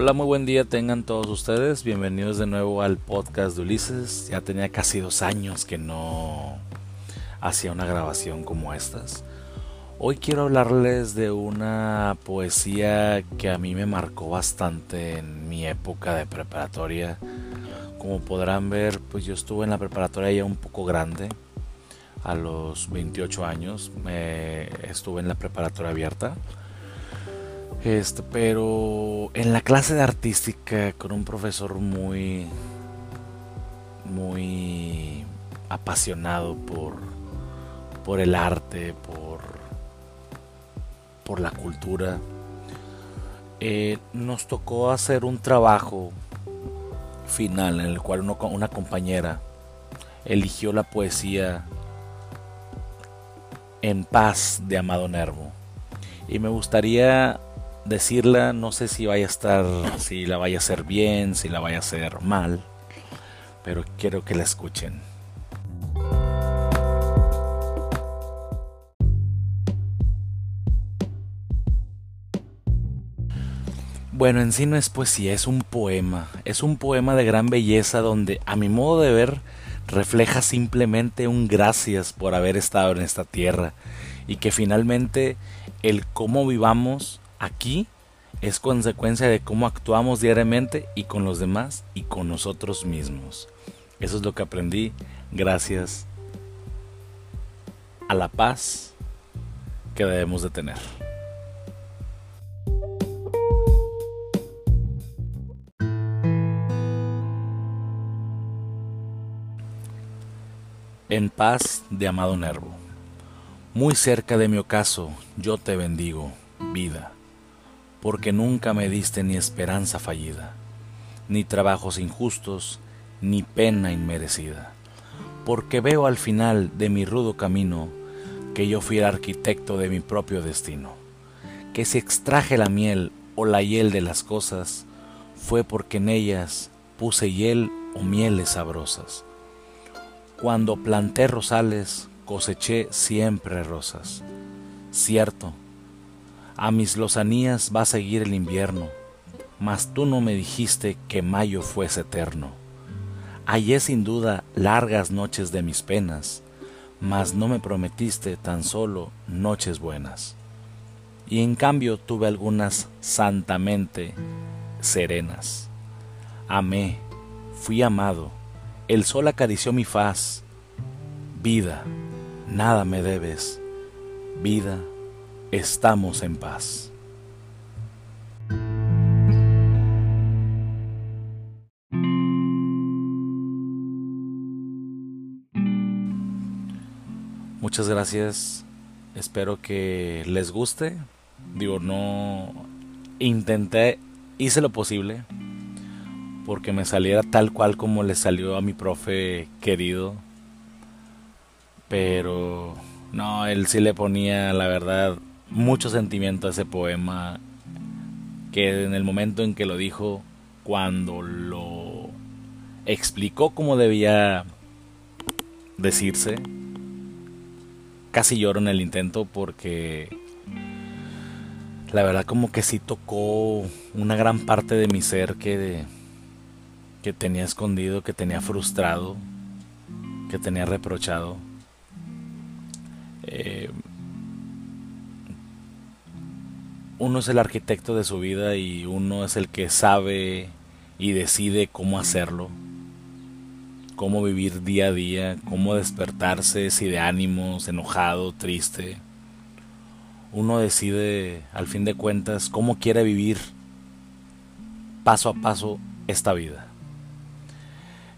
Hola, muy buen día tengan todos ustedes. Bienvenidos de nuevo al podcast de Ulises. Ya tenía casi dos años que no hacía una grabación como estas. Hoy quiero hablarles de una poesía que a mí me marcó bastante en mi época de preparatoria. Como podrán ver, pues yo estuve en la preparatoria ya un poco grande. A los 28 años me estuve en la preparatoria abierta. Este, pero en la clase de artística con un profesor muy muy apasionado por por el arte, por por la cultura. Eh, nos tocó hacer un trabajo final en el cual una compañera eligió la poesía En paz de Amado Nervo. Y me gustaría decirla, no sé si vaya a estar, si la vaya a hacer bien, si la vaya a hacer mal, pero quiero que la escuchen. Bueno, en sí no es poesía, es un poema. Es un poema de gran belleza donde, a mi modo de ver, refleja simplemente un gracias por haber estado en esta tierra y que finalmente el cómo vivamos aquí es consecuencia de cómo actuamos diariamente y con los demás y con nosotros mismos. Eso es lo que aprendí gracias a la paz que debemos de tener. En paz de Amado Nervo. Muy cerca de mi ocaso, yo te bendigo, vida porque nunca me diste ni esperanza fallida, ni trabajos injustos, ni pena inmerecida, porque veo al final de mi rudo camino que yo fui el arquitecto de mi propio destino, que si extraje la miel o la hiel de las cosas, fue porque en ellas puse hiel o mieles sabrosas. Cuando planté rosales, coseché siempre rosas. Cierto, a mis lozanías va a seguir el invierno, mas tú no me dijiste que mayo fuese eterno. Hallé sin duda largas noches de mis penas, mas no me prometiste tan solo noches buenas. Y en cambio tuve algunas santamente serenas. Amé, fui amado, el sol acarició mi faz. Vida, nada me debes. Vida, estamos en paz. Muchas gracias. Espero que les guste. Digo, no intenté, hice lo posible porque me saliera tal cual como le salió a mi profe querido. Pero no, él sí le ponía, la verdad, mucho sentimiento a ese poema que en el momento en que lo dijo, cuando lo explicó cómo debía decirse, casi lloro en el intento porque la verdad como que sí tocó una gran parte de mi ser que, que tenía escondido, que tenía frustrado, que tenía reprochado. Eh, uno es el arquitecto de su vida y uno es el que sabe y decide cómo hacerlo, cómo vivir día a día, cómo despertarse, si de ánimos, enojado, triste. Uno decide, al fin de cuentas, cómo quiere vivir paso a paso esta vida.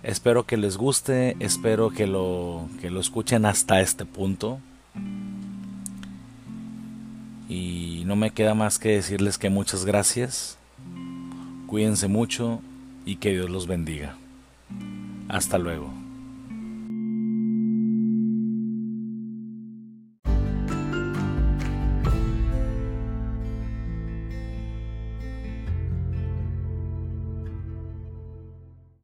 Espero que les guste, espero que lo, que lo escuchen hasta este punto. Y no me queda más que decirles que muchas gracias. Cuídense mucho y que Dios los bendiga. Hasta luego.